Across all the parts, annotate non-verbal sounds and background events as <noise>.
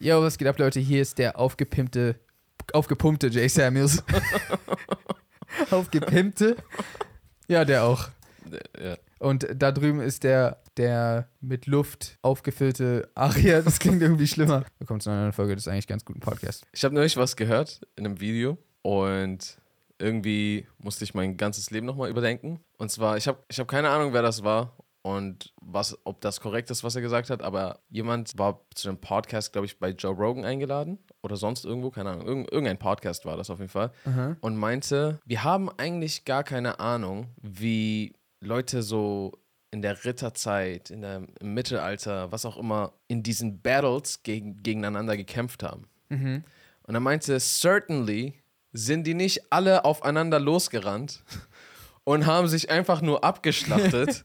Yo, was geht ab, Leute? Hier ist der aufgepimpte, aufgepumpte Jay Samuels. <laughs> aufgepimpte? Ja, der auch. Ja. Und da drüben ist der, der mit Luft aufgefüllte Aria. Das klingt irgendwie schlimmer. Willkommen zu einer neuen Folge des eigentlich ganz guten Podcasts. Ich habe neulich was gehört in einem Video und irgendwie musste ich mein ganzes Leben nochmal überdenken. Und zwar, ich habe ich hab keine Ahnung, wer das war und was, ob das korrekt ist, was er gesagt hat, aber jemand war zu einem Podcast, glaube ich, bei Joe Rogan eingeladen oder sonst irgendwo, keine Ahnung, irgend, irgendein Podcast war das auf jeden Fall und meinte, wir haben eigentlich gar keine Ahnung, wie Leute so in der Ritterzeit, in der, im Mittelalter, was auch immer, in diesen Battles gegen, gegeneinander gekämpft haben. Und er meinte, certainly sind die nicht alle aufeinander losgerannt <laughs> und haben sich einfach nur <laughs> abgeschlachtet,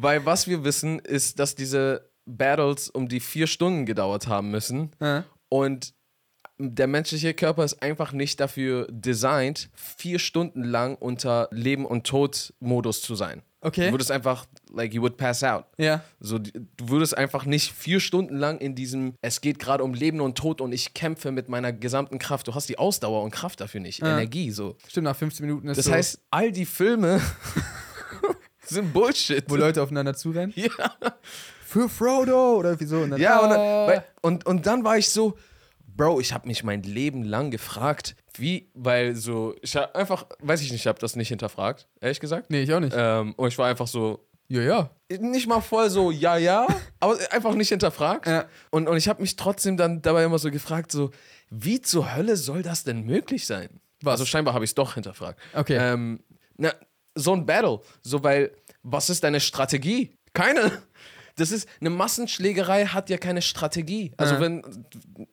weil was wir wissen, ist, dass diese Battles um die vier Stunden gedauert haben müssen Ja. und der menschliche Körper ist einfach nicht dafür designt, vier Stunden lang unter Leben- und Tod-Modus zu sein. Okay. Du würdest einfach, like, you would pass out. Ja. So, du würdest einfach nicht vier Stunden lang in diesem, es geht gerade um Leben und Tod und ich kämpfe mit meiner gesamten Kraft. Du hast die Ausdauer und Kraft dafür nicht, Ja. Energie so. Stimmt, nach 15 Minuten ist Das so, heißt, all die Filme <laughs> sind Bullshit. wo Leute aufeinander zurennen. ja, Für Frodo oder wieso. Und dann, ja und, ah. dann, weil, und, und dann war ich so, Bro, ich habe mich mein Leben lang gefragt, wie, weil so, ich hab einfach, weiß ich nicht, ich habe das nicht hinterfragt, ehrlich gesagt. Nee, ich auch nicht. Ähm, und ich war einfach so, Ja, ja. nicht mal voll so, ja, ja, aber einfach nicht hinterfragt. Ja. Und, und ich habe mich trotzdem dann dabei immer so gefragt, so, wie zur Hölle soll das denn möglich sein? Was? Also scheinbar habe ich es doch hinterfragt. Okay. Ähm, na, so ein Battle, so weil, was ist deine Strategie? Keine. Das ist, eine Massenschlägerei hat ja keine Strategie. Also Ja. wenn,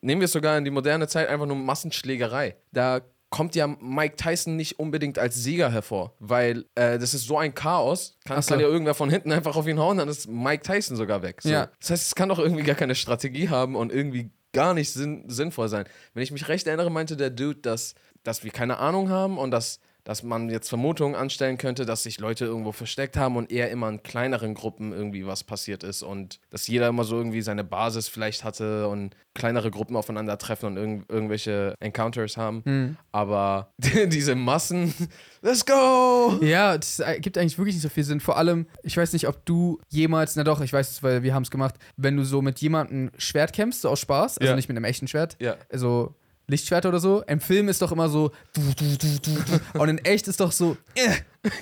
nehmen wir es sogar in die moderne Zeit, einfach nur Massenschlägerei. Da kommt ja Mike Tyson nicht unbedingt als Sieger hervor, weil äh, das ist so ein Chaos, kann, so. kann ja irgendwer von hinten einfach auf ihn hauen, dann ist Mike Tyson sogar weg. So. Ja. Das heißt, es kann doch irgendwie gar keine Strategie haben und irgendwie gar nicht sinn sinnvoll sein. Wenn ich mich recht erinnere, meinte der Dude, dass, dass wir keine Ahnung haben und dass, dass man jetzt Vermutungen anstellen könnte, dass sich Leute irgendwo versteckt haben und eher immer in kleineren Gruppen irgendwie was passiert ist und dass jeder immer so irgendwie seine Basis vielleicht hatte und kleinere Gruppen aufeinandertreffen und irgend irgendwelche Encounters haben. Hm. Aber <laughs> diese Massen, <laughs> let's go! Ja, das gibt eigentlich wirklich nicht so viel Sinn. Vor allem, ich weiß nicht, ob du jemals, na doch, ich weiß es, weil wir haben es gemacht, wenn du so mit jemandem Schwert kämpfst, so aus Spaß, also Ja. nicht mit einem echten Schwert, Ja. also Lichtschwert oder so. Im Film ist doch immer so du, du, du, du, du. und in echt ist doch so äh. <laughs>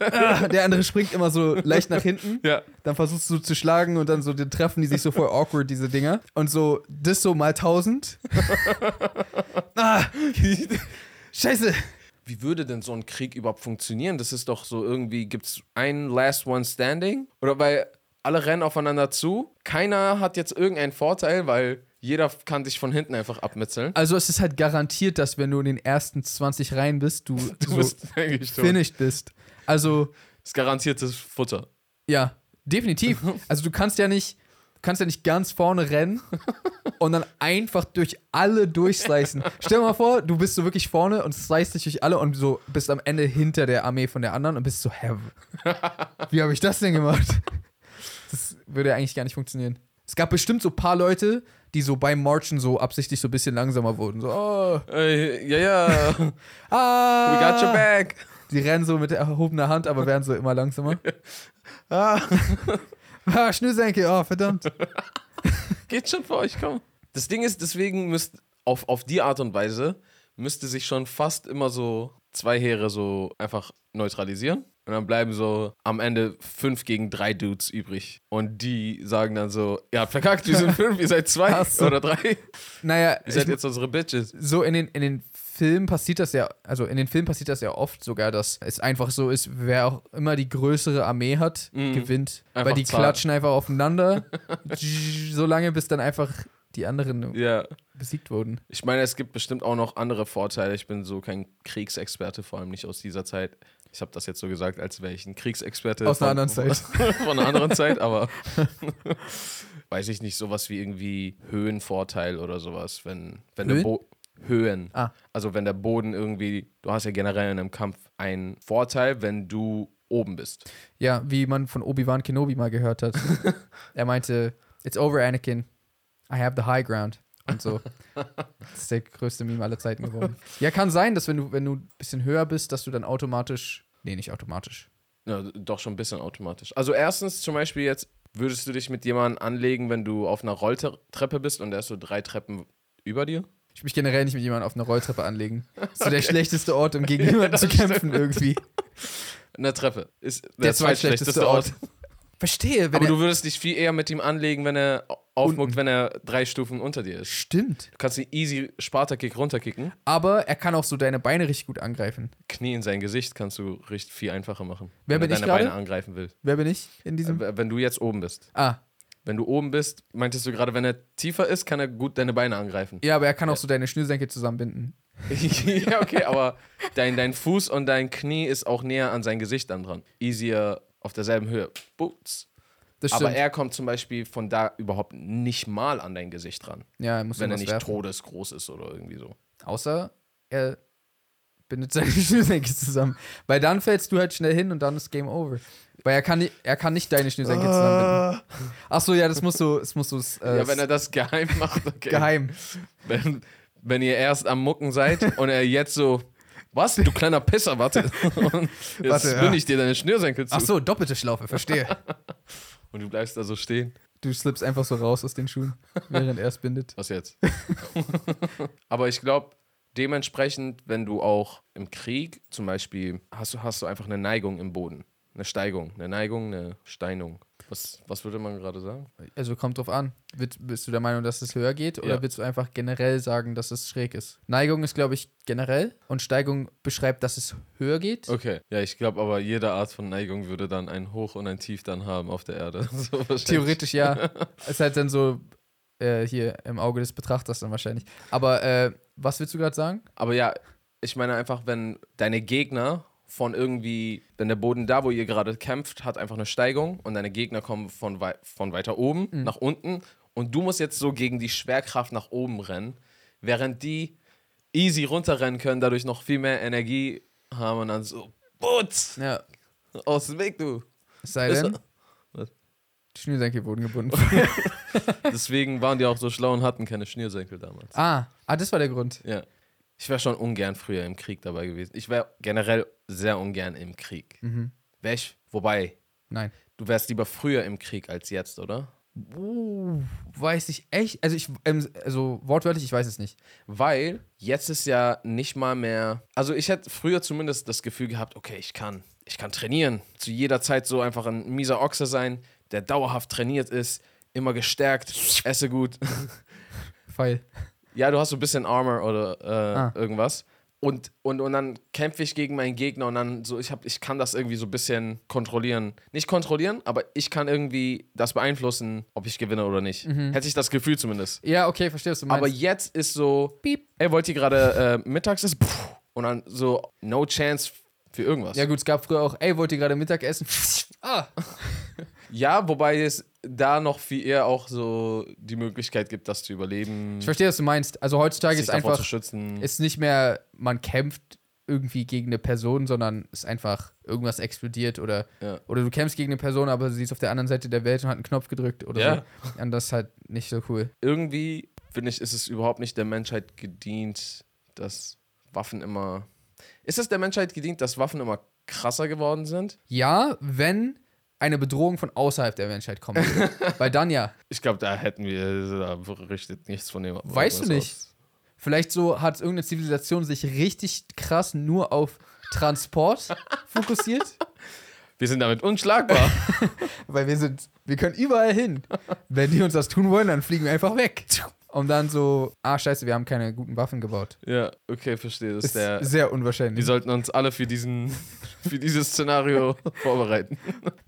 Ah, der andere springt immer so leicht nach hinten. Ja. Dann versuchst du zu schlagen und dann so dann treffen die sich so voll awkward, diese Dinger. Und so, das so mal tausend. <laughs> ah, Scheiße. Wie würde denn so ein Krieg überhaupt funktionieren? Das ist doch so irgendwie, gibt es einen Last One Standing? Oder weil alle rennen aufeinander zu, keiner hat jetzt irgendeinen Vorteil, weil jeder kann sich von hinten einfach abmitzeln. Also es ist halt garantiert, dass wenn du in den ersten 20 Reihen bist, du, Du <laughs> so bist finished bist. Also, Das ist garantiertes Futter. ja, definitiv. <laughs> Also du kannst ja nicht, kannst ja nicht ganz vorne rennen und dann einfach durch alle durchslicen. Stell dir mal vor, du bist so wirklich vorne und slice dich durch alle und so bist am Ende hinter der Armee von der anderen und bist so, hä, <laughs> wie habe ich das denn gemacht? Das würde ja eigentlich gar nicht funktionieren. Es gab bestimmt so ein paar Leute, die so beim Marchen so absichtlich so ein bisschen langsamer wurden. So, oh, Äh, ja, ja, <laughs> we ah, got your back. Die rennen so mit erhobener Hand, aber werden so immer langsamer. <laughs> Ah, <laughs> ah, Schnürsenkel, oh, verdammt. geht schon für euch, komm. Das Ding ist, deswegen müsst auf, auf die Art und Weise müsste sich schon fast immer so zwei Heere so einfach neutralisieren. Und dann bleiben so am Ende fünf gegen drei Dudes übrig. Und die sagen dann so, ihr habt verkackt, wir sind <laughs> fünf, ihr seid zwei oder drei. Naja, Ihr seid jetzt unsere Bitches. so in den, in den Filmen passiert das ja, also in den Filmen passiert das ja oft sogar, dass es einfach so ist, wer auch immer die größere Armee hat, gewinnt. Mhm. Einfach weil die Zahl. klatschen einfach aufeinander, <laughs> so lange, bis dann einfach die anderen Ja. besiegt wurden. Ich meine, es gibt bestimmt auch noch andere Vorteile. Ich bin so kein Kriegsexperte, vor allem nicht aus dieser Zeit. Ich habe das jetzt so gesagt, als wäre ich ein Kriegsexperte. Aus einer anderen <laughs> Zeit. Von einer anderen Zeit, aber <laughs> weiß ich nicht, sowas wie irgendwie Höhenvorteil oder sowas, wenn, wenn der Höhen? Bo Höhen. Ah. Also wenn der Boden irgendwie, du hast ja generell in einem Kampf einen Vorteil, wenn du oben bist. Ja, wie man von Obi-Wan Kenobi mal gehört hat. <laughs> er meinte, it's over, Anakin. I have the high ground. Und so. Das ist der größte Meme aller Zeiten geworden. Ja, kann sein, dass wenn du, wenn du ein bisschen höher bist, dass du dann automatisch. Nee, nicht automatisch. Ja, doch schon ein bisschen automatisch. Also erstens zum Beispiel jetzt, würdest du dich mit jemandem anlegen, wenn du auf einer Rolltreppe bist und der ist so drei Treppen über dir? Ich will mich generell nicht mit jemandem auf einer Rolltreppe anlegen. Das ist so der <laughs> schlechteste Ort, um gegen jemanden <laughs> zu kämpfen irgendwie. Eine Treppe ist der, Der zweitschlechteste zweitschlechteste Ort. Verstehe, wenn Aber er, du würdest dich viel eher mit ihm anlegen, wenn er aufmuckt, wenn er drei Stufen unter dir ist. Stimmt. Du kannst ihn easy Sparta-Kick runterkicken. Aber er kann auch so deine Beine richtig gut angreifen. Knie in sein Gesicht kannst du richtig viel einfacher machen. Wer wenn bin er ich deine Beine gerade? angreifen will. Wer bin ich in diesem? Äh, Wenn du jetzt oben bist. Ah, Wenn du oben bist, meintest du gerade, wenn er tiefer ist, kann er gut deine Beine angreifen. ja, aber er kann auch so deine Schnürsenkel zusammenbinden. <laughs> ja, okay, aber dein, dein Fuß und dein Knie ist auch näher an sein Gesicht dann dran. Easier auf derselben Höhe. Boots. Aber er kommt zum Beispiel von da überhaupt nicht mal an dein Gesicht ran. ja, er muss Wenn er nicht werfen. todesgroß ist oder irgendwie so. Außer er bindet seine <laughs> Schnürsenkel zusammen. Weil dann fällst du halt schnell hin und dann ist Game Over. Weil er kann, er kann nicht deine Schnürsenkel zusammenbinden. Achso, ja, das musst du, das musst du äh, ja, wenn er das geheim macht, okay. geheim. Wenn, wenn ihr erst am Mucken seid und er jetzt so, was, du kleiner Pisser, warte. Und <laughs> jetzt Warte, bin ja. ich dir deine Schnürsenkel zu. Achso, doppelte Schlaufe, verstehe. <laughs> Und du bleibst da so stehen. Du slippst einfach so raus aus den Schuhen, während er es bindet. Was jetzt? <laughs> Aber ich glaube, dementsprechend, wenn du auch im Krieg zum Beispiel, hast du, hast du einfach eine Neigung im Boden. Eine Steigung. Eine Neigung, eine Steinung. Was, was würde man gerade sagen? Also kommt drauf an. Wird, bist du der Meinung, dass es höher geht oder Ja. willst du einfach generell sagen, dass es schräg ist? Neigung ist, glaube ich, generell und Steigung beschreibt, dass es höher geht. Okay. Ja, ich glaube aber, jede Art von Neigung würde dann ein Hoch und ein Tief dann haben auf der Erde. <laughs> So. Theoretisch ja. <laughs> ist halt dann so äh, hier im Auge des Betrachters dann wahrscheinlich. Aber äh, was willst du gerade sagen? Aber ja, ich meine einfach, wenn deine Gegner von irgendwie, wenn der Boden da, wo ihr gerade kämpft, hat einfach eine Steigung und deine Gegner kommen von, wei von weiter oben nach unten und du musst jetzt so gegen die Schwerkraft nach oben rennen, während die easy runterrennen können, dadurch noch viel mehr Energie haben und dann so, putz, Ja, aus dem Weg, du. es sei denn, <laughs> Was? die Schnürsenkel wurden gebunden. <laughs> Deswegen waren die auch so schlau und hatten keine Schnürsenkel damals. ah, ah, das war der Grund. Ja. Ich wäre schon ungern früher im Krieg dabei gewesen. Ich wäre generell sehr ungern im Krieg. Mhm. Wär ich, wobei, Nein. du wärst lieber früher im Krieg als jetzt, oder? Uh, weiß ich echt. Also ich, ähm, also wortwörtlich, ich weiß es nicht. Weil jetzt ist ja nicht mal mehr. Also ich hätte früher zumindest das Gefühl gehabt, okay, ich kann, ich kann trainieren. Zu jeder Zeit so einfach ein mieser Ochse sein, der dauerhaft trainiert ist, immer gestärkt, esse gut. Pfeil. <laughs> Ja, du hast so ein bisschen Armor oder äh, Ah. irgendwas. Und, und, und dann kämpfe ich gegen meinen Gegner und dann so, ich, hab, ich kann das irgendwie so ein bisschen kontrollieren. Nicht kontrollieren, aber ich kann irgendwie das beeinflussen, ob ich gewinne oder nicht. Hätte ich das Gefühl zumindest. Ja, okay, verstehe, was du meinst. Aber jetzt ist so, Piep. ey, wollt ihr gerade äh, mittags ist? Und dann so, no chance für irgendwas. Ja, gut, es gab früher auch, ey, wollt ihr gerade Mittag essen? <laughs> ah. Ja, wobei es da noch viel eher auch so die Möglichkeit gibt, das zu überleben, Ich verstehe, was du meinst. Also heutzutage ist einfach, zu schützen. ist nicht mehr, man kämpft irgendwie gegen eine Person, sondern ist einfach irgendwas explodiert oder, Ja. oder du kämpfst gegen eine Person, aber sie ist auf der anderen Seite der Welt und hat einen Knopf gedrückt oder Ja. so. Und das ist halt nicht so cool. irgendwie, finde ich, ist es überhaupt nicht der Menschheit gedient, dass Waffen immer. Ist es der Menschheit gedient, dass Waffen immer krasser geworden sind? Ja, wenn eine Bedrohung von außerhalb der Menschheit kommt. <laughs> Weil dann ja. Ich glaube, da hätten wir, da berichtet nichts von dem. Weißt du nicht? Vielleicht so hat irgendeine Zivilisation sich richtig krass nur auf Transport <laughs> fokussiert. Wir sind damit unschlagbar. <laughs> Weil wir sind, wir können überall hin. Wenn die uns das tun wollen, dann fliegen wir einfach weg. Und dann so, ah, scheiße, wir haben keine guten Waffen gebaut. ja, okay, verstehe. Das Ist der, sehr die unwahrscheinlich. sollten uns alle für, diesen, <laughs> für dieses Szenario vorbereiten.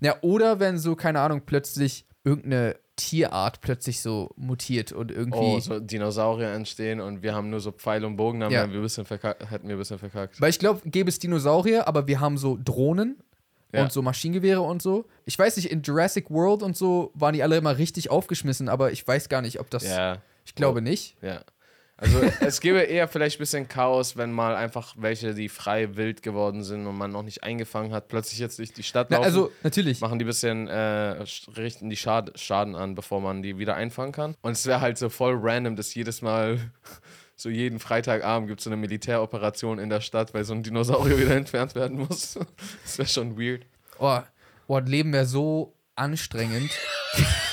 Ja, oder wenn so, keine Ahnung, plötzlich irgendeine Tierart plötzlich so mutiert und irgendwie. Oh, so Dinosaurier entstehen und wir haben nur so Pfeil und Bogen, dann Ja. wir ein bisschen hätten wir ein bisschen verkackt. Weil ich glaube, gäbe es Dinosaurier, aber wir haben so Drohnen Ja. und so Maschinengewehre und so. Ich weiß nicht, in Jurassic World und so waren die alle immer richtig aufgeschmissen, aber ich weiß gar nicht, ob das. Ja, Ich glaube nicht. ja. Also es gäbe eher vielleicht ein bisschen Chaos, wenn mal einfach welche, die frei wild geworden sind und man noch nicht eingefangen hat, plötzlich jetzt durch die Stadt Na, laufen. also, natürlich. machen die ein bisschen, äh, richten die Schad Schaden an, bevor man die wieder einfangen kann. Und es wäre halt so voll random, dass jedes Mal, <laughs> so jeden Freitagabend gibt es so eine Militäroperation in der Stadt, weil so ein Dinosaurier <laughs> wieder entfernt werden muss. Das wäre schon weird. Oh, oh, das Leben wäre so anstrengend. <laughs>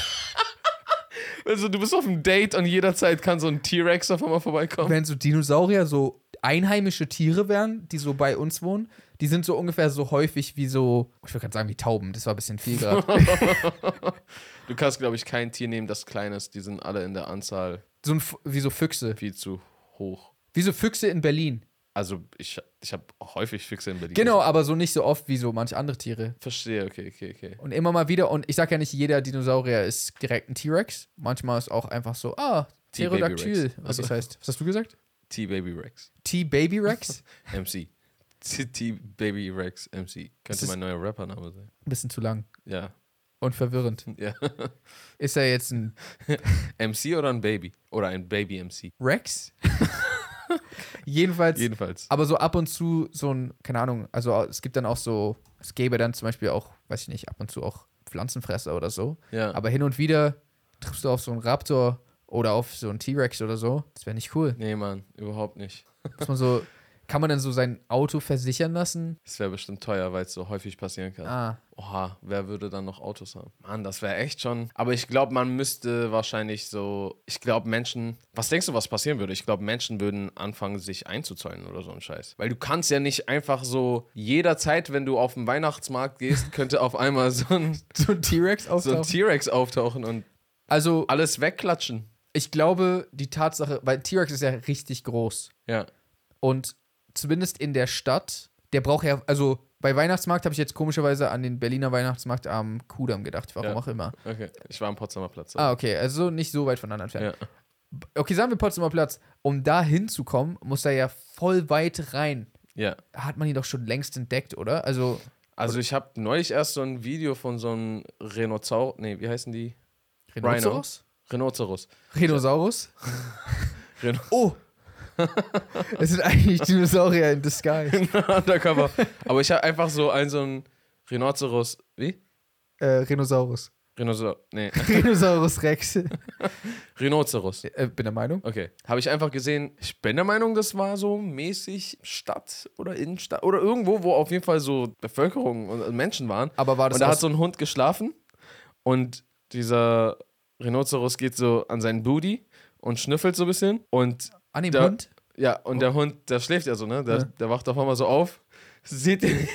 Also du bist auf einem Date und jederzeit kann so ein T-Rex auf einmal vorbeikommen. Wenn so Dinosaurier so einheimische Tiere wären, die so bei uns wohnen, die sind so ungefähr so häufig wie so, ich würde gerade sagen wie Tauben, das war ein bisschen viel gerade. <laughs> Du kannst, glaube ich, kein Tier nehmen, das klein ist. Die sind alle in der Anzahl so ein, wie so Füchse. viel zu hoch. Wie so Füchse in Berlin. Also ich, ich habe häufig Füchse in Berlin. Genau, aber so nicht so oft wie so manche andere Tiere. Verstehe, okay, okay, okay. Und immer mal wieder, und ich sag ja nicht, jeder Dinosaurier ist direkt ein T-Rex. Manchmal ist auch einfach so, ah, Pterodactyl, was das heißt. Was hast du gesagt? T-Baby Rex. T-Baby Rex? <laughs> MC. T-Baby Rex MC. Könnte mein neuer Rappername sein. Ein bisschen zu lang Ja. und verwirrend. <laughs> ja. Ist er jetzt ein <laughs> MC oder ein Baby? Oder ein Baby-MC. Rex? <laughs> Jedenfalls, Jedenfalls. aber so ab und zu so ein, keine Ahnung, also es gibt dann auch so, es gäbe dann zum Beispiel auch, weiß ich nicht, ab und zu auch Pflanzenfresser oder so. Ja. Aber hin und wieder triffst du auf so einen Raptor oder auf so einen T-Rex oder so. Das wäre nicht cool. nee, Mann, überhaupt nicht. Muss man so, <laughs> kann man dann so sein Auto versichern lassen? Das wäre bestimmt teuer, weil es so häufig passieren kann. Ah, Oha, wer würde dann noch Autos haben? Mann, das wäre echt schon. Aber ich glaube, man müsste wahrscheinlich so. Ich glaube, Menschen. Was denkst du, was passieren würde? Ich glaube, Menschen würden anfangen, sich einzuzäunen oder so ein Scheiß. Weil du kannst ja nicht einfach so jederzeit, wenn du auf den Weihnachtsmarkt gehst, <laughs> könnte auf einmal so ein, <laughs> so ein T-Rex <laughs> so ein auftauchen. T-Rex auftauchen und also, alles wegklatschen. ich glaube, die Tatsache, weil T-Rex ist ja richtig groß. Ja. Und zumindest in der Stadt, der braucht ja, also bei Weihnachtsmarkt habe ich jetzt komischerweise an den Berliner Weihnachtsmarkt am Kudamm gedacht, warum Ja. auch immer. Okay. Ich war am Potsdamer Platz. Ah, okay, also nicht so weit voneinander entfernt. ja. Okay, sagen wir Potsdamer Platz. Um da hinzukommen, muss er ja voll weit rein. ja. Hat man ihn doch schon längst entdeckt, oder? Also, Also ich habe neulich erst so ein Video von so einem Rhinozaurus. Nee, wie heißen die? Rhinoceros? Rhinoceros. Rhinosaurus? <laughs> Rhino Oh! <laughs> es sind eigentlich Dinosaurier in disguise. Undercover. Aber ich habe einfach so ein so ein Rhinoceros. Wie? äh, Rhinosaurus. Rhinoceros. Nee. <laughs> Rhinosaurus Rex. <laughs> Rhinoceros. äh, bin der Meinung. Okay. Habe ich einfach gesehen. Ich bin der Meinung, das war so mäßig Stadt oder Innenstadt oder irgendwo, wo auf jeden Fall so Bevölkerung und Menschen waren. Aber war das Und da hat so ein Hund geschlafen und dieser Rhinoceros geht so an seinen Booty und schnüffelt so ein bisschen und an dem da- Hund? ja, und der Hund, der schläft ja so, ne? Der, Ja. der wacht auf einmal so auf, sieht den,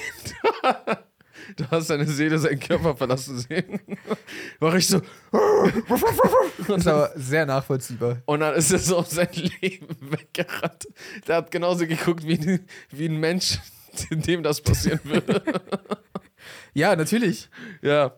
<laughs> du hast seine Seele, seinen Körper verlassen sehen. <laughs> Mach ich so, <laughs> Das ist aber sehr nachvollziehbar. und dann ist er so auf sein Leben weggerannt. Der hat genauso geguckt wie, wie ein Mensch, dem das passieren würde. Ja, natürlich. ja.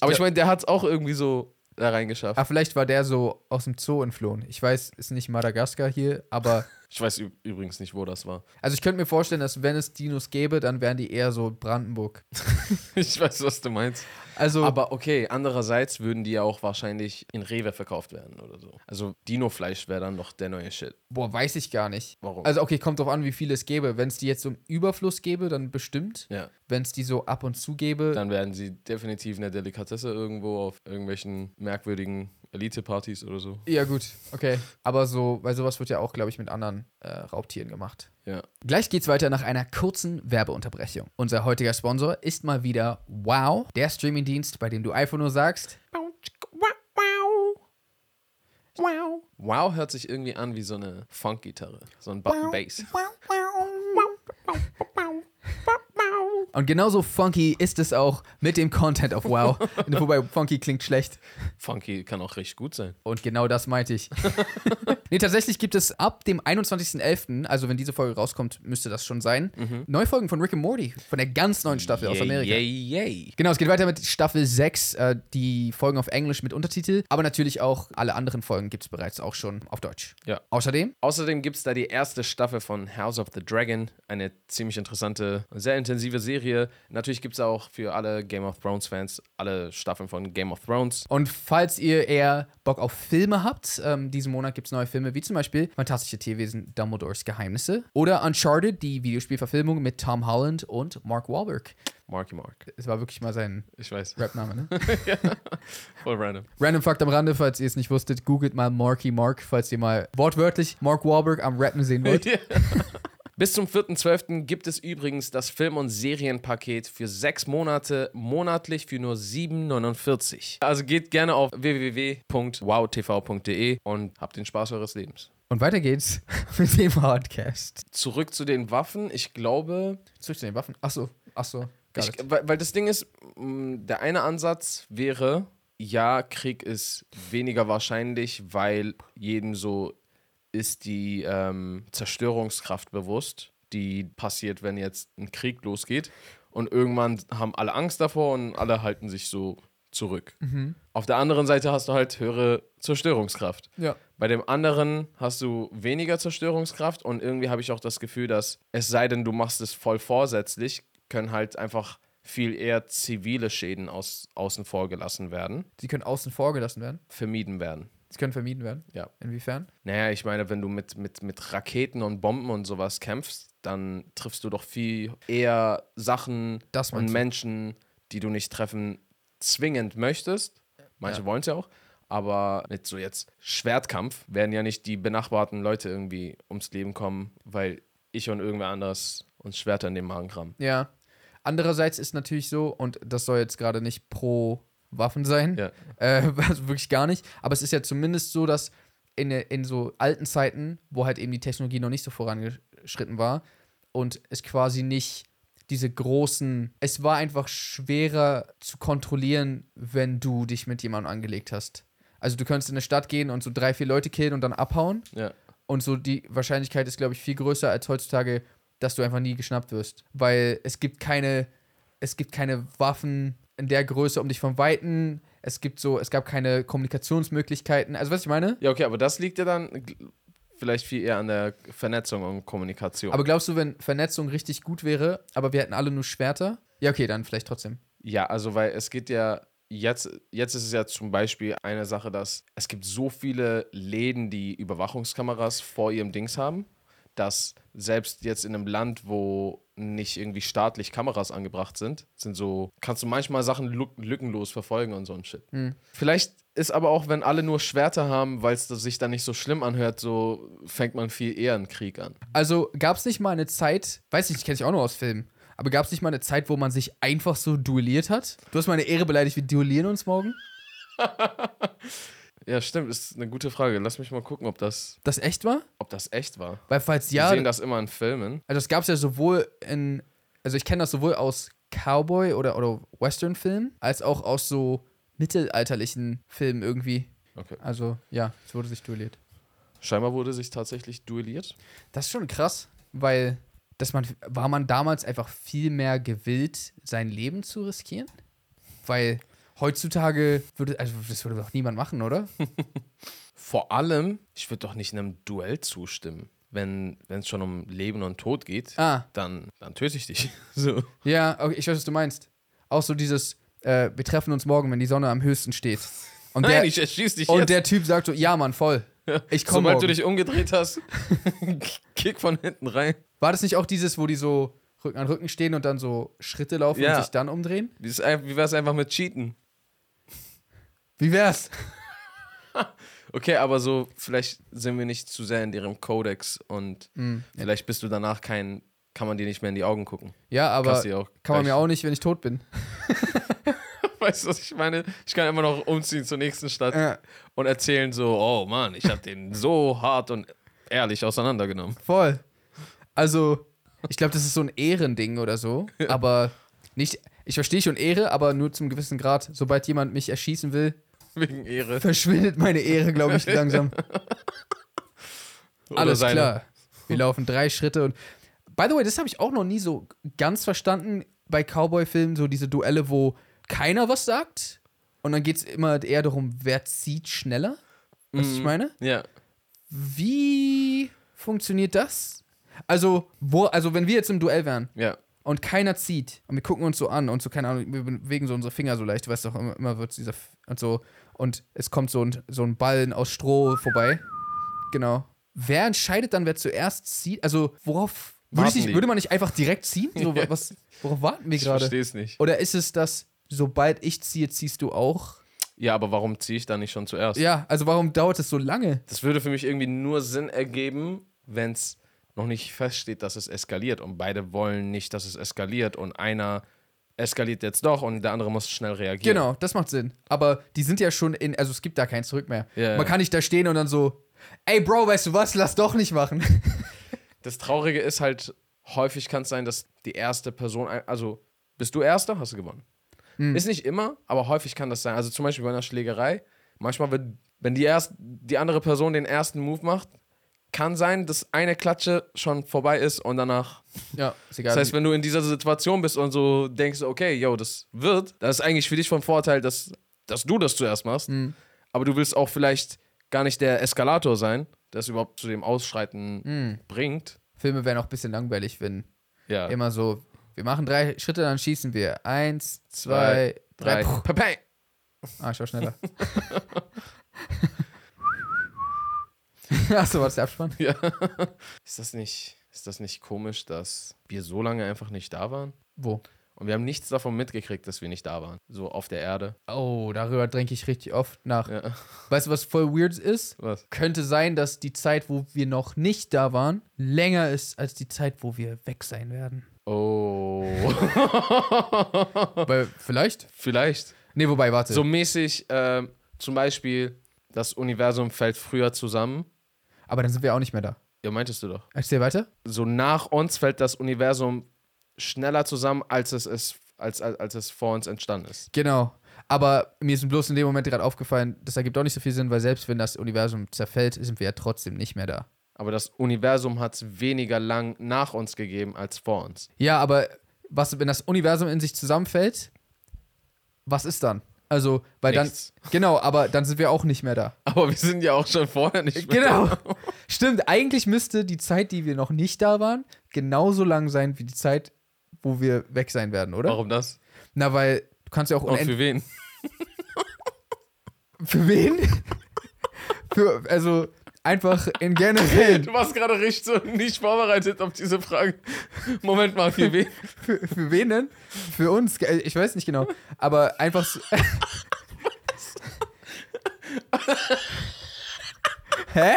Aber ich meine, der hat es auch irgendwie so da reingeschafft. Ah, vielleicht war der so aus dem Zoo entflohen. Ich weiß, ist nicht Madagaskar hier, aber <laughs> Ich weiß übrigens nicht, wo das war. also ich könnte mir vorstellen, dass wenn es Dinos gäbe, dann wären die eher so Brandenburg. <laughs> Ich weiß, was du meinst. Also Aber okay, andererseits würden die ja auch wahrscheinlich in Rewe verkauft werden oder so. Also Dino-Fleisch wäre dann noch der neue Shit. boah, weiß ich gar nicht. Warum? Also okay, kommt drauf an, wie viel es gäbe. Wenn es die jetzt so im Überfluss gäbe, dann bestimmt. ja, Wenn es die so ab und zu gäbe, dann werden sie definitiv eine Delikatesse irgendwo auf irgendwelchen merkwürdigen Elite-Partys oder so. ja gut, okay. Aber so, weil sowas wird ja auch, glaube ich, mit anderen äh, Raubtieren gemacht. Ja. Gleich geht's weiter nach einer kurzen Werbeunterbrechung. Unser heutiger Sponsor ist mal wieder Wow, der Streamingdienst, bei dem du einfach nur sagst, Wow. Wow hört sich irgendwie an wie so eine Funk-Gitarre. So ein Button Bass. Und genauso funky ist es auch mit dem Content auf Wow. <laughs> Wobei funky klingt schlecht. Funky kann auch richtig gut sein. Und genau das meinte ich. <laughs> nee, tatsächlich gibt es ab dem 21.11., also wenn diese Folge rauskommt, müsste das schon sein, neue Folgen von Rick and Morty, von der ganz neuen Staffel aus Yay, Amerika. Yay, yay. Genau, es geht weiter mit Staffel 6, äh, die Folgen auf Englisch mit Untertitel, aber natürlich auch alle anderen Folgen gibt es bereits auch schon auf Deutsch. Ja. Außerdem, Außerdem gibt es da die erste Staffel von House of the Dragon, eine ziemlich interessante, sehr intensive Serie, Serie. Natürlich gibt es auch für alle Game of Thrones-Fans alle Staffeln von Game of Thrones. Und falls ihr eher Bock auf Filme habt, ähm, diesen Monat gibt es neue Filme, wie zum Beispiel Fantastische Tierwesen, Dumbledores Geheimnisse oder Uncharted, die Videospielverfilmung mit Tom Holland und Mark Wahlberg. Marky Mark. Es war wirklich mal sein. Rapname, ne? <laughs> Voll random. Random Fakt am Rande, falls ihr es nicht wusstet, googelt mal Marky Mark, falls ihr mal wortwörtlich Mark Wahlberg am Rappen sehen wollt. <laughs> Bis zum 4.12. gibt es übrigens das Film- und Serienpaket für sechs Monate monatlich für nur 7,49. Also geht gerne auf www.wowtv.de und habt den Spaß eures Lebens. Und weiter geht's <laughs> mit dem Podcast. Zurück zu den Waffen. Ich glaube, Zurück zu den Waffen. Achso, achso. ich, weil, weil das Ding ist, mh, der eine Ansatz wäre, ja, Krieg ist weniger wahrscheinlich, weil jedem so ist die ähm, Zerstörungskraft bewusst, die passiert, wenn jetzt ein Krieg losgeht. Und irgendwann haben alle Angst davor und alle halten sich so zurück. Auf der anderen Seite hast du halt höhere Zerstörungskraft. Ja. Bei dem anderen hast du weniger Zerstörungskraft und irgendwie habe ich auch das Gefühl, dass es sei denn, du machst es voll vorsätzlich, können halt einfach viel eher zivile Schäden aus, außen vor gelassen werden, Sie können außen vor gelassen werden. vermieden werden. Sie können vermieden werden. Ja. Inwiefern? Naja, ich meine, wenn du mit, mit, mit Raketen und Bomben und sowas kämpfst, dann triffst du doch viel eher Sachen und? Menschen, die du nicht treffen zwingend möchtest. Manche Ja. wollen es ja auch. Aber mit so jetzt Schwertkampf werden ja nicht die benachbarten Leute irgendwie ums Leben kommen, weil ich und irgendwer anderes uns Schwerter in den Magen krammen. Ja. Andererseits ist natürlich so, und das soll jetzt gerade nicht pro Waffen sein, Ja. äh, <laughs> also wirklich gar nicht, aber es ist ja zumindest so, dass in, in so alten Zeiten, wo halt eben die Technologie noch nicht so vorangeschritten war und es quasi nicht diese großen, es war einfach schwerer zu kontrollieren, wenn du dich mit jemandem angelegt hast. Also du könntest in eine Stadt gehen und so drei, vier Leute killen und dann abhauen. Ja. Und so die Wahrscheinlichkeit ist, glaube ich, viel größer als heutzutage, dass du einfach nie geschnappt wirst. Weil es gibt keine, es gibt keine Waffen in der Größe um dich von Weitem. Es gibt so, es gab keine Kommunikationsmöglichkeiten. Also, was ich meine? Ja, okay, aber das liegt ja dann vielleicht viel eher an der Vernetzung und Kommunikation. Aber glaubst du, wenn Vernetzung richtig gut wäre, aber wir hätten alle nur Schwerter? Ja, okay, dann vielleicht trotzdem. Ja, also weil es geht ja jetzt, jetzt ist es ja zum Beispiel eine Sache, dass es gibt so viele Läden, die Überwachungskameras vor ihrem Dings haben, dass selbst jetzt in einem Land, wo nicht irgendwie staatlich Kameras angebracht sind, sind so, kannst du manchmal Sachen lück- lückenlos verfolgen und so ein Shit. Vielleicht ist aber auch, wenn alle nur Schwerter haben, weil es sich dann nicht so schlimm anhört, so fängt man viel eher einen Krieg an. Also, gab es nicht mal eine Zeit, weiß ich nicht, kenne ich auch nur aus Filmen, aber gab es nicht mal eine Zeit, wo man sich einfach so duelliert hat? Du hast meine Ehre beleidigt, wir duellieren uns morgen? <laughs> Ja, stimmt, ist eine gute Frage. Lass mich mal gucken, ob das, Das echt war? ob das echt war. Weil falls Wir ja, sehen das immer in Filmen. Also das gab es ja sowohl in, also ich kenne das sowohl aus Cowboy- oder, oder Western-Filmen, als auch aus so mittelalterlichen Filmen irgendwie. Okay. Also ja, es wurde sich duelliert. Scheinbar wurde sich tatsächlich duelliert. Das ist schon krass, weil dass man, war man damals einfach viel mehr gewillt, sein Leben zu riskieren? Weil heutzutage würde, also das würde doch niemand machen, oder? <laughs> Vor allem, ich würde doch nicht einem Duell zustimmen. Wenn es schon um Leben und Tod geht, Ah, dann, dann töte ich dich. <laughs> So. ja, okay, ich weiß, was du meinst. Auch so dieses, äh, wir treffen uns morgen, wenn die Sonne am höchsten steht. Und Nein, der, ich erschieß dich und jetzt. der Typ sagt so, ja, Mann, voll. Ich komme Sobald morgen. du dich umgedreht hast, <laughs> kick von hinten rein. War das nicht auch dieses, wo die so Rücken an Rücken stehen und dann so Schritte laufen Ja. und sich dann umdrehen? Wie, wie wäre es einfach mit Cheaten? Wie wär's? <laughs> Okay, aber so, vielleicht sind wir nicht zu sehr in deren Kodex und Hm, vielleicht bist du danach kein, kann man dir nicht mehr in die Augen gucken. Ja, aber kann man mir auch nicht, wenn ich tot bin. <laughs> <laughs> Weißt du, was ich meine? Ich kann immer noch umziehen zur nächsten Stadt Ja, und erzählen so, oh Mann, ich habe den so hart und ehrlich auseinandergenommen. voll. Also, ich glaube, das ist so ein Ehrending oder so, aber nicht, ich verstehe schon Ehre, aber nur zum gewissen Grad. Sobald jemand mich erschießen will, <laughs> Wegen Ehre. verschwindet meine Ehre, glaube ich, langsam. Alles seine. klar. Wir laufen drei Schritte und. By the way, das habe ich auch noch nie so ganz verstanden bei Cowboy-Filmen, so diese Duelle, wo keiner was sagt. Und dann geht es immer eher darum, wer zieht schneller. Was ich Mhm. meine? Ja. Wie funktioniert das? Also, wo, also wenn wir jetzt im Duell wären, Ja. Und keiner zieht. Und wir gucken uns so an und so, keine Ahnung, wir bewegen so unsere Finger so leicht, du weißt doch, immer, immer wird dieser F und so. Und es kommt so ein, so ein Ballen aus Stroh vorbei. Genau. Wer entscheidet dann, wer zuerst zieht? Also, worauf. Würde, ich nicht, würde man nicht einfach direkt ziehen? So, <laughs> was, worauf warten wir Ich gerade? verstehe es nicht. Oder ist es das, sobald ich ziehe, ziehst du auch? Ja, aber warum ziehe ich da nicht schon zuerst? Ja, also warum dauert es so lange? Das würde für mich irgendwie nur Sinn ergeben, wenn es noch nicht feststeht, dass es eskaliert und beide wollen nicht, dass es eskaliert und einer eskaliert jetzt doch und der andere muss schnell reagieren. Genau, das macht Sinn. Aber die sind ja schon in, also es gibt da kein Zurück mehr. Ja, Man kann nicht da stehen und dann so, ey Bro, weißt du was, lass doch nicht machen. <laughs> Das Traurige ist halt, häufig kann es sein, dass die erste Person, also bist du Erster, hast du gewonnen. Hm. Ist nicht immer, aber häufig kann das sein. Also zum Beispiel bei einer Schlägerei, manchmal, wird, wenn die, erst, die andere Person den ersten Move macht, kann sein, dass eine Klatsche schon vorbei ist und danach Ja, ist egal. Das heißt, wenn du in dieser Situation bist und so denkst, okay, yo, das wird, das ist eigentlich für dich von Vorteil, dass, dass du das zuerst machst. Mhm. Aber du willst auch vielleicht gar nicht der Eskalator sein, der es überhaupt zu dem Ausschreiten Mhm. bringt. Filme wären auch ein bisschen langweilig, wenn Ja. immer so, wir machen drei Schritte, dann schießen wir. Eins, zwei, drei. Drei. Puh. Pepe. Ah, ich war schneller. <laughs> <laughs> <laughs> Achso, war das der Abspann? Ja. <laughs> Ist das nicht, ist das nicht komisch, dass wir so lange einfach nicht da waren? Wo? Und wir haben nichts davon mitgekriegt, dass wir nicht da waren. So auf der Erde. Oh, darüber denke ich richtig oft nach. Ja. <laughs> Weißt du, was voll weird ist? Was? Könnte sein, dass die Zeit, wo wir noch nicht da waren, länger ist als die Zeit, wo wir weg sein werden. Oh. Weil, vielleicht? Vielleicht. Nee, wobei, warte. So mäßig, ähm, zum Beispiel, das Universum fällt früher zusammen. Aber dann sind wir auch nicht mehr da. Ja, meintest du doch. Erzähl weiter. So nach uns fällt das Universum schneller zusammen, als es, ist, als, als, als es vor uns entstanden ist. Genau. Aber mir ist bloß in dem Moment gerade aufgefallen, das ergibt auch nicht so viel Sinn, weil selbst wenn das Universum zerfällt, sind wir ja trotzdem nicht mehr da. Aber das Universum hat es weniger lang nach uns gegeben als vor uns. Ja, aber was, wenn das Universum in sich zusammenfällt, was ist dann? Also, weil Nichts. dann. Genau, aber dann sind wir auch nicht mehr da. <laughs> Aber wir sind ja auch schon vorher nicht mehr. Genau. <laughs> Stimmt, eigentlich müsste die Zeit, die wir noch nicht da waren, genauso lang sein wie die Zeit, wo wir weg sein werden, oder? Warum das? Na, weil du kannst ja auch Und unendlich. für wen? <laughs> Für wen? für, also einfach in <laughs> generell. Du warst gerade richtig so nicht vorbereitet auf diese Frage. Moment mal, für wen? Für, für wen denn? Für uns? Äh, Ich weiß nicht genau. Aber einfach so. <laughs> Hä?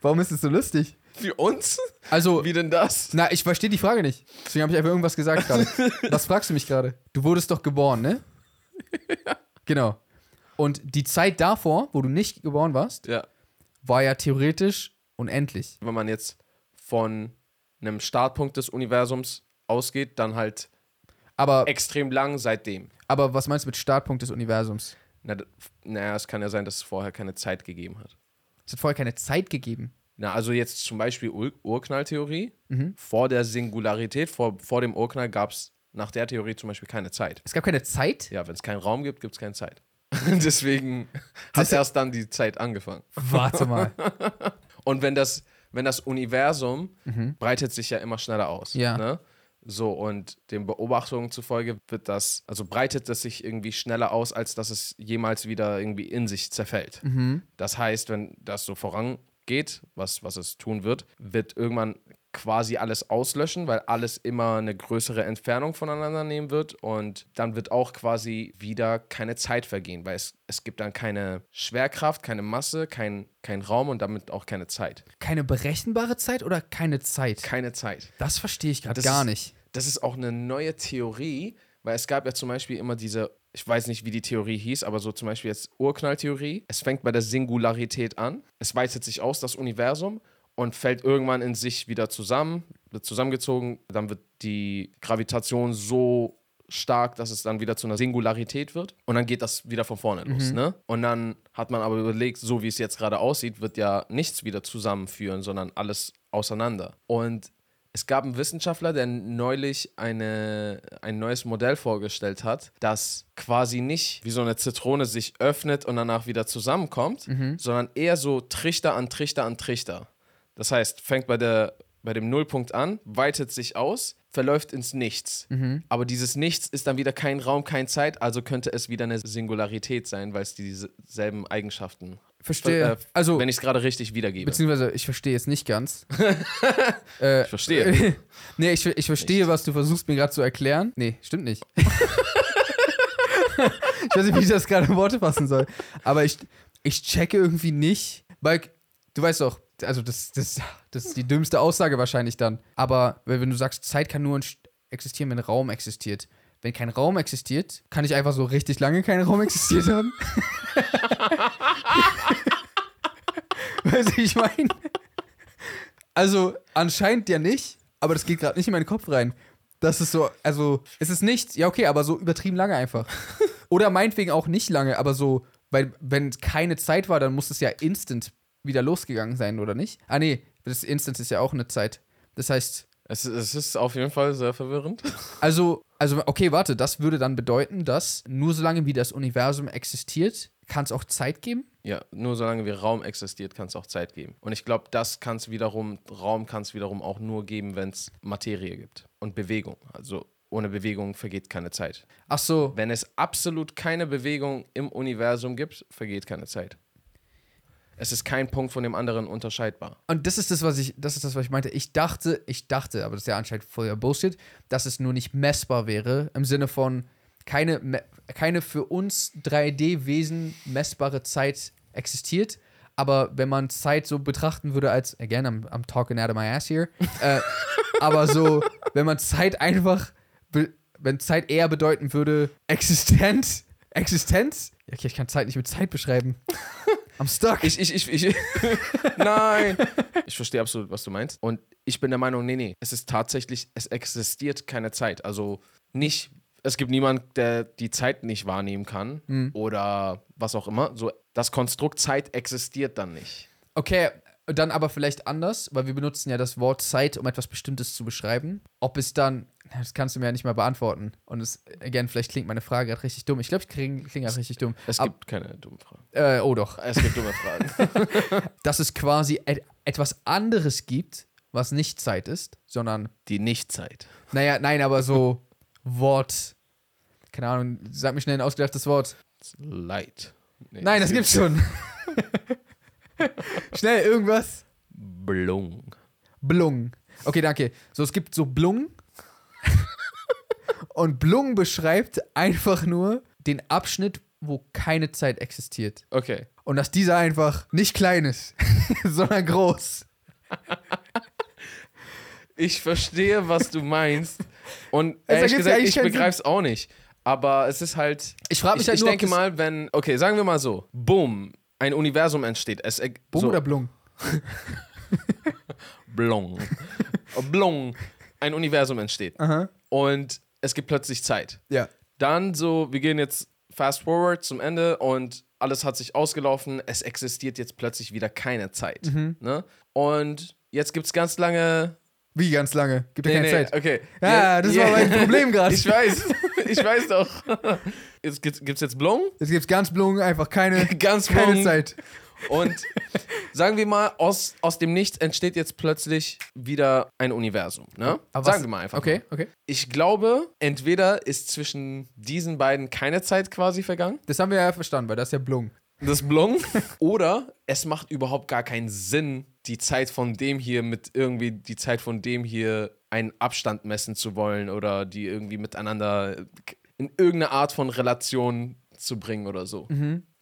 Warum ist es so lustig? Für uns? Also, Wie denn das? na, ich verstehe die Frage nicht. Deswegen habe ich einfach irgendwas gesagt gerade. <laughs> Was fragst du mich gerade? Du wurdest doch geboren, ne? Genau. Und die Zeit davor, wo du nicht geboren warst, Ja. War ja theoretisch unendlich. Wenn man jetzt von einem Startpunkt des Universums ausgeht, dann halt Aber, extrem lang seitdem. aber was meinst du mit Startpunkt des Universums? Na, naja, es kann ja sein, dass es vorher keine Zeit gegeben hat. Es hat vorher keine Zeit gegeben. Na, also jetzt zum Beispiel Ur Urknalltheorie. Mhm. Vor der Singularität, vor, vor dem Urknall gab es nach der Theorie zum Beispiel keine Zeit. Es gab keine Zeit? Ja, wenn es keinen Raum gibt, gibt es keine Zeit. <laughs> Deswegen hat erst dann die Zeit angefangen. Warte mal. <laughs> Und wenn das, wenn das Universum breitet sich ja immer schneller aus. Mhm. Ja. Ne? So, und den Beobachtungen zufolge wird das, also breitet es sich irgendwie schneller aus, als dass es jemals wieder irgendwie in sich zerfällt. Mhm. Das heißt, wenn das so vorangeht, was, was es tun wird, wird irgendwann quasi alles auslöschen, weil alles immer eine größere Entfernung voneinander nehmen wird und dann wird auch quasi wieder keine Zeit vergehen, weil es, es gibt dann keine Schwerkraft, keine Masse, kein, kein Raum und damit auch keine Zeit. Keine berechenbare Zeit oder keine Zeit? Keine Zeit. Das verstehe ich gerade gar nicht. Das ist auch eine neue Theorie, weil es gab ja zum Beispiel immer diese, ich weiß nicht, wie die Theorie hieß, aber so zum Beispiel jetzt Urknalltheorie. Es fängt bei der Singularität an, es weitet sich aus, das Universum, und fällt irgendwann in sich wieder zusammen, wird zusammengezogen, dann wird die Gravitation so stark, dass es dann wieder zu einer Singularität wird und dann geht das wieder von vorne los, ne? Und dann hat man aber überlegt, so wie es jetzt gerade aussieht, wird ja nichts wieder zusammenführen, sondern alles auseinander. Und es gab einen Wissenschaftler, der neulich eine, ein neues Modell vorgestellt hat, das quasi nicht wie so eine Zitrone sich öffnet und danach wieder zusammenkommt, sondern eher so Trichter an Trichter an Trichter. Das heißt, fängt bei, der, bei dem Nullpunkt an, weitet sich aus, verläuft ins Nichts. Mhm. Aber dieses Nichts ist dann wieder kein Raum, kein Zeit, also könnte es wieder eine Singularität sein, weil es dieselben Eigenschaften. Verstehe. Äh, also, wenn ich es gerade richtig wiedergebe. beziehungsweise, ich verstehe jetzt nicht ganz. <laughs> äh, Ich verstehe. <laughs> nee, ich, ich verstehe, was du versuchst mir gerade zu erklären. Nee, stimmt nicht. <laughs> ich weiß nicht, wie ich das gerade in Worte fassen soll. Aber ich, ich checke irgendwie nicht, weil du weißt doch, also das, das, das ist die dümmste Aussage wahrscheinlich dann. Aber wenn du sagst, Zeit kann nur existieren, wenn Raum existiert. Wenn kein Raum existiert, kann ich einfach so richtig lange kein Raum existiert haben. <laughs> weißt du, ich meine? Also, anscheinend ja nicht, aber das geht gerade nicht in meinen Kopf rein. Das ist so, also, es ist nicht, ja, okay, aber so übertrieben lange einfach. Oder meinetwegen auch nicht lange, aber so, weil, wenn keine Zeit war, dann muss es ja instant wieder losgegangen sein, oder nicht? Ah, nee, das Instant ist ja auch eine Zeit. Das heißt, Es, es ist auf jeden Fall sehr verwirrend. <laughs> also, also, okay, warte, das würde dann bedeuten, dass nur solange wie das Universum existiert, kann es auch Zeit geben? Ja, nur solange wie Raum existiert, kann es auch Zeit geben. Und ich glaube, das kann es wiederum, Raum kann es wiederum auch nur geben, wenn es Materie gibt und Bewegung. Also ohne Bewegung vergeht keine Zeit. Ach so, Wenn es absolut keine Bewegung im Universum gibt, vergeht keine Zeit. Es ist kein Punkt von dem anderen unterscheidbar. Und das ist das, was ich, das ist das, was ich meinte. Ich dachte, ich dachte, aber das ist ja anscheinend voller Bullshit, dass es nur nicht messbar wäre, im Sinne von keine, keine für uns 3D-Wesen messbare Zeit existiert. Aber wenn man Zeit so betrachten würde als, again, I'm, I'm talking out of my ass here, äh, <laughs> aber so, wenn man Zeit einfach, wenn Zeit eher bedeuten würde, Existenz, Existenz? Okay, ich kann Zeit nicht mit Zeit beschreiben. <laughs> I'm stuck. Ich, ich, ich, ich. <laughs> Nein! Ich verstehe absolut, was du meinst. Und ich bin der Meinung, nee, nee. Es ist tatsächlich, es existiert keine Zeit. Also nicht, es gibt niemanden, der die Zeit nicht wahrnehmen kann oder was auch immer. So, das Konstrukt Zeit existiert dann nicht. Okay, dann aber vielleicht anders, weil wir benutzen ja das Wort Zeit, um etwas Bestimmtes zu beschreiben. Ob es dann, das kannst du mir ja nicht mal beantworten. Und es, again, vielleicht klingt meine Frage gerade richtig dumm. Ich glaube, ich klinge kling gerade richtig dumm. Es Ab- gibt keine dummen Fragen. Äh, oh doch. Es gibt dumme Fragen. <laughs> Dass es quasi et etwas anderes gibt, was nicht Zeit ist, sondern, Die Nicht-Zeit. naja, nein, aber so Wort, keine Ahnung, sag mir schnell ein ausgedachtes Wort. Light. Nee, Nein, das gibt's gibt- schon. <laughs> schnell irgendwas. Blung. Blung. Okay, danke. So, es gibt so Blung. Und Blung beschreibt einfach nur den Abschnitt, wo keine Zeit existiert. Okay. Und dass dieser einfach nicht klein ist, <laughs> sondern groß. Ich verstehe, was du meinst. Und ehrlich gesagt, ich begreife es auch nicht. Aber es ist halt. Ich frage mich Ich, halt ich nur, denke ob das mal, wenn. Okay, sagen wir mal so. Boom. Ein Universum entsteht. Es, Blung so, oder Blung? <laughs> Blong. Blong. Ein Universum entsteht. Aha. Und es gibt plötzlich Zeit. Ja. Dann so, wir gehen jetzt fast forward zum Ende und alles hat sich ausgelaufen. Es existiert jetzt plötzlich wieder keine Zeit. Mhm. Ne? Und jetzt gibt es ganz lange. Wie ganz lange? Gibt ja keine Zeit. Okay. Ja, das war mein Problem <laughs> gerade. Ich weiß. <laughs> Ich weiß doch. <laughs> Jetzt gibt es jetzt Blong? Jetzt gibt's ganz Blung, einfach keine, Ganz keine Blong. Zeit. Und sagen wir mal, aus, aus dem Nichts entsteht jetzt plötzlich wieder ein Universum. Ne? Aber sagen was- wir mal einfach. Okay, Mal. okay. Ich glaube, entweder ist zwischen diesen beiden keine Zeit quasi vergangen, Das haben wir ja verstanden, weil das ist ja Blung. das Blong, oder es macht überhaupt gar keinen Sinn, die Zeit von dem hier mit irgendwie die Zeit von dem hier einen Abstand messen zu wollen oder die irgendwie miteinander in irgendeine Art von Relation zu bringen oder so.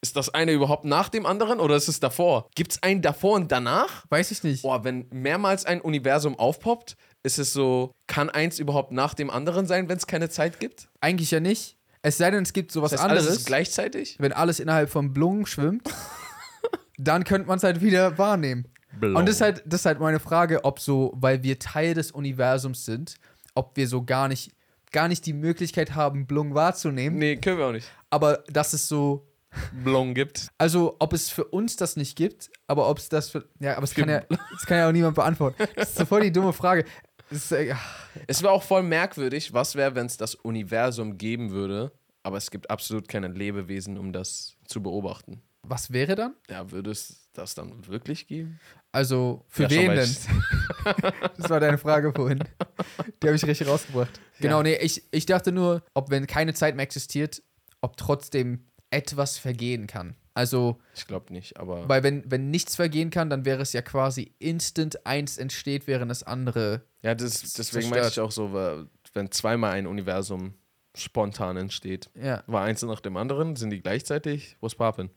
Ist das eine überhaupt nach dem anderen oder ist es davor? Gibt es einen davor und danach? Weiß ich nicht. Boah, wenn mehrmals ein Universum aufpoppt, ist es so, kann eins überhaupt nach dem anderen sein, wenn es keine Zeit gibt? Eigentlich ja nicht. Es sei denn, es gibt sowas Das heißt, anderes. alles ist gleichzeitig? wenn alles innerhalb von Blung schwimmt, <laughs> dann könnte man es halt wieder wahrnehmen. Und das ist, halt, das ist halt meine Frage, ob so, weil wir Teil des Universums sind, ob wir so gar nicht, gar nicht die Möglichkeit haben, Blung wahrzunehmen. Nee, können wir auch nicht. Aber dass es so, Blong gibt. also ob es für uns das nicht gibt, aber ob es das für, ja, aber es kann ja, das kann ja auch niemand beantworten. Das ist so voll die dumme Frage. Ist, äh, Es wäre auch voll merkwürdig, was wäre, wenn es das Universum geben würde, aber es gibt absolut keine Lebewesen, um das zu beobachten. Was wäre dann? Ja, würde es das dann wirklich geben? Also, für Ja, wen denn? Das war deine Frage vorhin. Die habe ich richtig rausgebracht. Genau, Ja. nee, ich, ich dachte nur, ob wenn keine Zeit mehr existiert, ob trotzdem etwas vergehen kann. Also, Ich glaube nicht, aber weil wenn, wenn nichts vergehen kann, dann wäre es ja quasi instant eins entsteht, während das andere. ja, das, deswegen meinte ich auch so, wenn zweimal ein Universum spontan entsteht, Ja. war eins nach dem anderen, sind die gleichzeitig? What's poppin'?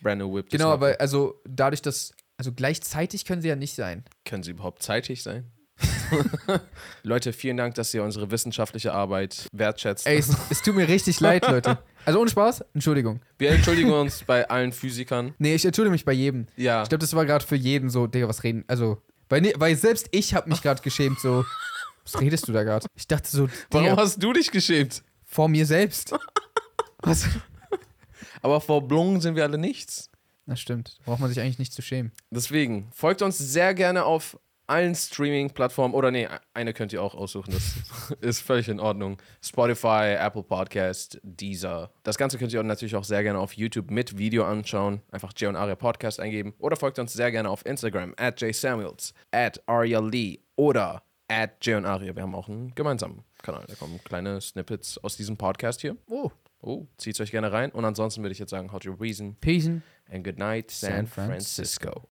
Brand new whip. Genau, aber also dadurch, dass. Also gleichzeitig können sie ja nicht sein. Können sie überhaupt zeitig sein? <laughs> Leute, vielen Dank, dass ihr unsere wissenschaftliche Arbeit wertschätzt. Ey, es, es tut mir richtig leid, Leute. <laughs> Also ohne Spaß, Entschuldigung. Wir entschuldigen uns bei allen Physikern. Nee, ich entschuldige mich bei jedem. Ja, Ich glaube, das war gerade für jeden so, Digga, was reden. Also, weil, ne- weil selbst ich habe mich gerade geschämt, so. Was redest du da gerade? Ich dachte so, warum Digga, hast du dich geschämt? vor mir selbst. <laughs> Was? Aber vor Blungen sind wir alle nichts. Das stimmt. Braucht man sich eigentlich nicht zu schämen. Deswegen, folgt uns sehr gerne auf allen Streaming-Plattformen. Oder nee, eine könnt ihr auch aussuchen. Das <laughs> ist völlig in Ordnung. Spotify, Apple Podcast, Deezer. Das Ganze könnt ihr natürlich auch sehr gerne auf YouTube mit Video anschauen. Einfach Jay und Aria Podcast eingeben. Oder folgt uns sehr gerne auf Instagram, at jsamuels, at Aria Lee oder at Jay und Aria. Wir haben auch einen gemeinsamen Kanal. Da kommen kleine Snippets aus diesem Podcast hier. Oh. Oh, zieht's euch gerne rein. Und ansonsten würde ich jetzt sagen, how to reason Peace. and good night, San. Francisco.